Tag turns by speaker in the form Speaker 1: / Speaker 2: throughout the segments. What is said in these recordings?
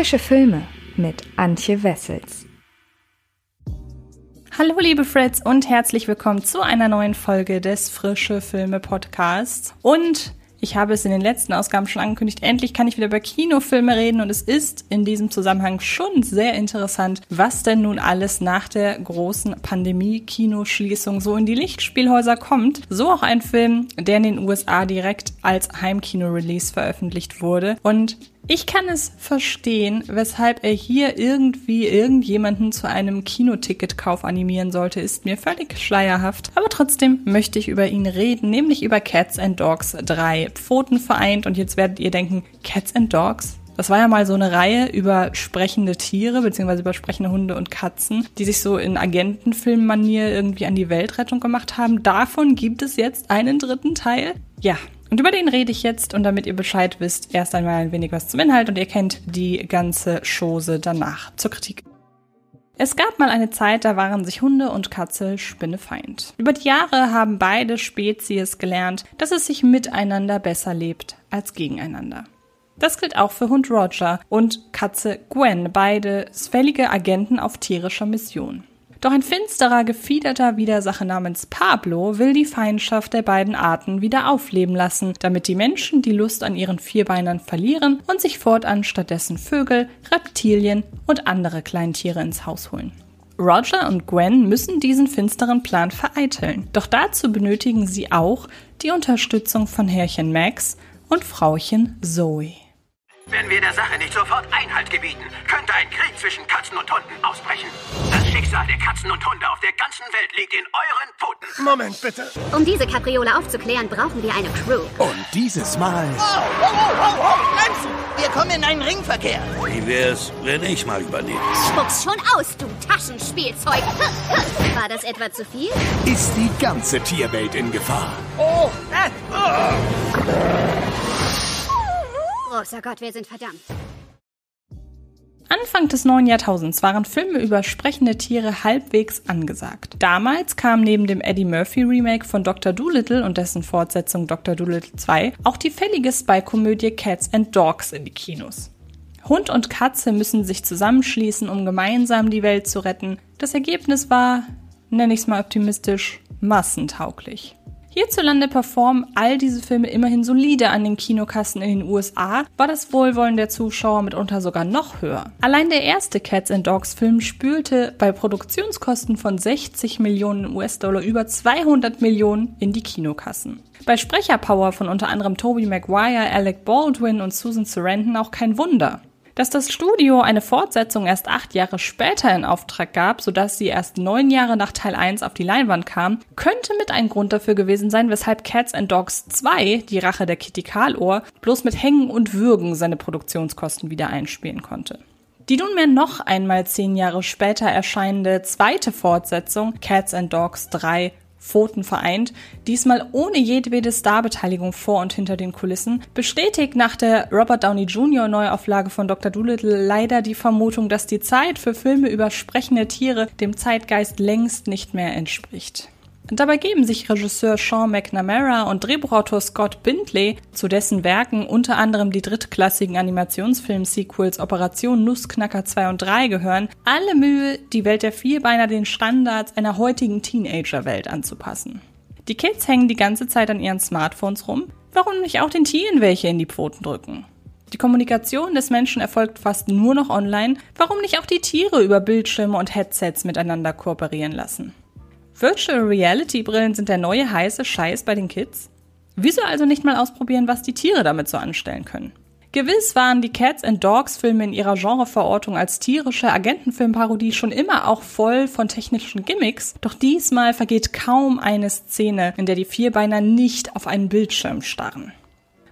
Speaker 1: Frische Filme mit Antje Wessels.
Speaker 2: Hallo liebe Freds und herzlich willkommen zu einer neuen Folge des Frische Filme Podcasts. Und ich habe es in den letzten Ausgaben schon angekündigt, endlich kann ich wieder über Kinofilme reden und es ist in diesem Zusammenhang schon sehr interessant, was denn nun alles nach der großen Pandemie-Kinoschließung so in die Lichtspielhäuser kommt. So auch ein Film, der in den USA direkt als Heimkino-Release veröffentlicht wurde und ich kann es verstehen, weshalb er hier irgendwie irgendjemanden zu einem Kinoticketkauf animieren sollte, ist mir völlig schleierhaft. Aber trotzdem möchte ich über ihn reden, nämlich über Cats and Dogs 3 Pfoten vereint. Und jetzt werdet ihr denken, Cats and Dogs? Das war ja mal so eine Reihe über sprechende Tiere, beziehungsweise über sprechende Hunde und Katzen, die sich so in Agentenfilmmanier irgendwie an die Weltrettung gemacht haben. Davon gibt es jetzt einen dritten Teil. Ja, und über den rede ich jetzt und damit ihr Bescheid wisst, erst einmal ein wenig was zum Inhalt und ihr kennt die ganze Chose danach zur Kritik. Es gab mal eine Zeit, da waren sich Hunde und Katze spinnefeind. Über die Jahre haben beide Spezies gelernt, dass es sich miteinander besser lebt als gegeneinander. Das gilt auch für Hund Roger und Katze Gwen, beide fällige Agenten auf tierischer Mission. Doch ein finsterer, gefiederter Widersacher namens Pablo will die Feindschaft der beiden Arten wieder aufleben lassen, damit die Menschen die Lust an ihren Vierbeinern verlieren und sich fortan stattdessen Vögel, Reptilien und andere Kleintiere ins Haus holen. Roger und Gwen müssen diesen finsteren Plan vereiteln. Doch dazu benötigen sie auch die Unterstützung von Herrchen Max und Frauchen Zoe.
Speaker 3: Wenn wir der Sache nicht sofort Einhalt gebieten, könnte ein Krieg zwischen Katzen und Hunden ausbrechen. Das Schicksal der Katzen und Hunde auf der ganzen Welt liegt in euren Pfoten.
Speaker 4: Moment bitte.
Speaker 5: Um diese Kapriole aufzuklären, brauchen wir eine Crew.
Speaker 4: Und dieses Mal.
Speaker 6: Oh, oh, oh, oh, oh, bremsen! Wir kommen in einen Ringverkehr.
Speaker 7: Wie wär's, wenn ich mal übernehme?
Speaker 5: Spuck's schon aus, du Taschenspielzeug. War das etwa zu viel?
Speaker 4: Ist die ganze Tierwelt in Gefahr?
Speaker 6: Oh, äh, oh.
Speaker 5: Großer Gott, wir sind verdammt.
Speaker 2: Anfang des neuen Jahrtausends waren Filme über sprechende Tiere halbwegs angesagt. Damals kam neben dem Eddie Murphy Remake von Dr. Dolittle und dessen Fortsetzung Dr. Dolittle 2 auch die fällige Spy-Komödie Cats and Dogs in die Kinos. Hund und Katze müssen sich zusammenschließen, um gemeinsam die Welt zu retten. Das Ergebnis war, nenne ich es mal optimistisch, massentauglich. Hierzulande performen all diese Filme immerhin solide an den Kinokassen in den USA, war das Wohlwollen der Zuschauer mitunter sogar noch höher. Allein der erste Cats and Dogs Film spülte bei Produktionskosten von 60 Millionen US-Dollar über 200 Millionen in die Kinokassen. Bei Sprecherpower von unter anderem Tobey Maguire, Alec Baldwin und Susan Sarandon auch kein Wunder. Dass das Studio eine Fortsetzung erst acht Jahre später in Auftrag gab, sodass sie erst neun Jahre nach Teil 1 auf die Leinwand kam, könnte mit ein Grund dafür gewesen sein, weshalb Cats and Dogs 2, die Rache der Kitty Karlohr, bloß mit Hängen und Würgen seine Produktionskosten wieder einspielen konnte. Die nunmehr noch einmal zehn Jahre später erscheinende zweite Fortsetzung, Cats and Dogs 3, Pfoten vereint, diesmal ohne jedwede Starbeteiligung vor und hinter den Kulissen, bestätigt nach der Robert Downey Jr. Neuauflage von Dr. Dolittle leider die Vermutung, dass die Zeit für Filme über sprechende Tiere dem Zeitgeist längst nicht mehr entspricht. Dabei geben sich Regisseur Sean McNamara und Drehbuchautor Scott Bindley, zu dessen Werken unter anderem die drittklassigen Animationsfilm-Sequels Operation Nussknacker 2 und 3 gehören, alle Mühe, die Welt der Vierbeiner den Standards einer heutigen Teenager-Welt anzupassen. Die Kids hängen die ganze Zeit an ihren Smartphones rum, warum nicht auch den Tieren welche in die Pfoten drücken? Die Kommunikation des Menschen erfolgt fast nur noch online, warum nicht auch die Tiere über Bildschirme und Headsets miteinander kooperieren lassen? Virtual Reality Brillen sind der neue heiße Scheiß bei den Kids? Wieso also nicht mal ausprobieren, was die Tiere damit so anstellen können? Gewiss waren die Cats and Dogs Filme in ihrer Genreverortung als tierische Agentenfilmparodie schon immer auch voll von technischen Gimmicks, doch diesmal vergeht kaum eine Szene, in der die Vierbeiner nicht auf einen Bildschirm starren.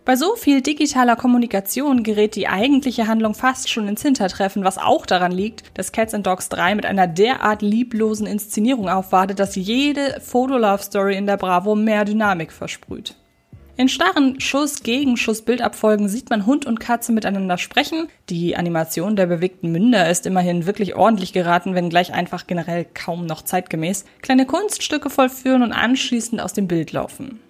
Speaker 2: Bei so viel digitaler Kommunikation gerät die eigentliche Handlung fast schon ins Hintertreffen, was auch daran liegt, dass Cats and Dogs 3 mit einer derart lieblosen Inszenierung aufwartet, dass jede Fotolove-Story in der Bravo mehr Dynamik versprüht. In starren Schuss-Gegenschuss-Bildabfolgen sieht man Hund und Katze miteinander sprechen. Die Animation der bewegten Münder ist immerhin wirklich ordentlich geraten, wenn gleich einfach generell kaum noch zeitgemäß. Kleine Kunststücke vollführen und anschließend aus dem Bild laufen.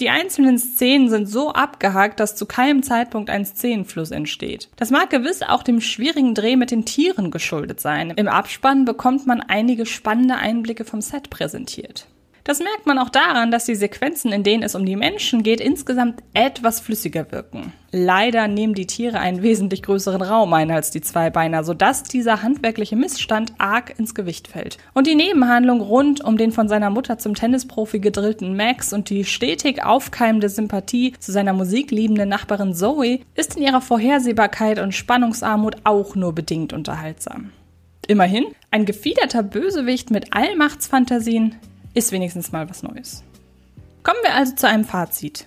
Speaker 2: Die einzelnen Szenen sind so abgehakt, dass zu keinem Zeitpunkt ein Szenenfluss entsteht. Das mag gewiss auch dem schwierigen Dreh mit den Tieren geschuldet sein. Im Abspann bekommt man einige spannende Einblicke vom Set präsentiert. Das merkt man auch daran, dass die Sequenzen, in denen es um die Menschen geht, insgesamt etwas flüssiger wirken. Leider nehmen die Tiere einen wesentlich größeren Raum ein als die Zweibeiner, sodass dieser handwerkliche Missstand arg ins Gewicht fällt. Und die Nebenhandlung rund um den von seiner Mutter zum Tennisprofi gedrillten Max und die stetig aufkeimende Sympathie zu seiner musikliebenden Nachbarin Zoe ist in ihrer Vorhersehbarkeit und Spannungsarmut auch nur bedingt unterhaltsam. Immerhin, ein gefiederter Bösewicht mit Allmachtsfantasien ist wenigstens mal was Neues. Kommen wir also zu einem Fazit.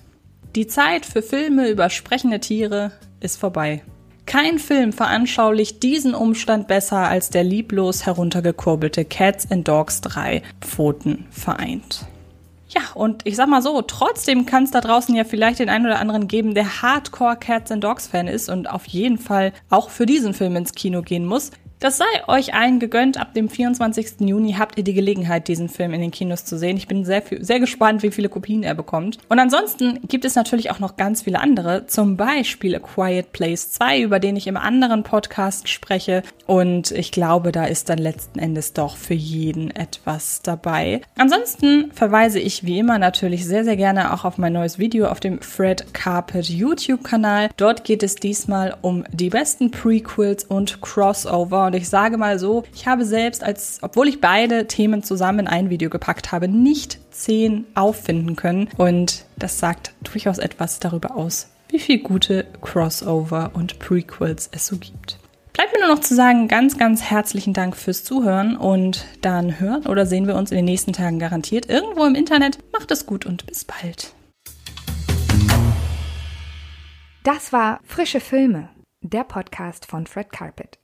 Speaker 2: Die Zeit für Filme über sprechende Tiere ist vorbei. Kein Film veranschaulicht diesen Umstand besser als der lieblos heruntergekurbelte Cats and Dogs 3 Pfoten vereint. Ja, und ich sag mal so, trotzdem kann es da draußen ja vielleicht den einen oder anderen geben, der Hardcore Cats and Dogs Fan ist und auf jeden Fall auch für diesen Film ins Kino gehen muss. Das sei euch allen gegönnt. Ab dem 24. Juni habt ihr die Gelegenheit, diesen Film in den Kinos zu sehen. Ich bin sehr, sehr gespannt, wie viele Kopien er bekommt. Und ansonsten gibt es natürlich auch noch ganz viele andere. Zum Beispiel A Quiet Place 2, über den ich im anderen Podcast spreche. Und ich glaube, da ist dann letzten Endes doch für jeden etwas dabei. Ansonsten verweise ich wie immer natürlich sehr, sehr gerne auch auf mein neues Video auf dem Fred Carpet YouTube-Kanal. Dort geht es diesmal um die besten Prequels und Crossover und ich sage mal so, ich habe selbst als, obwohl ich beide Themen zusammen in ein Video gepackt habe, nicht zehn auffinden können. Und das sagt durchaus etwas darüber aus, wie viel gute Crossover und Prequels es so gibt. Bleibt mir nur noch zu sagen, ganz, ganz herzlichen Dank fürs Zuhören und dann hören oder sehen wir uns in den nächsten Tagen garantiert irgendwo im Internet. Macht es gut und bis bald.
Speaker 1: Das war Frische Filme, der Podcast von Fred Carpet.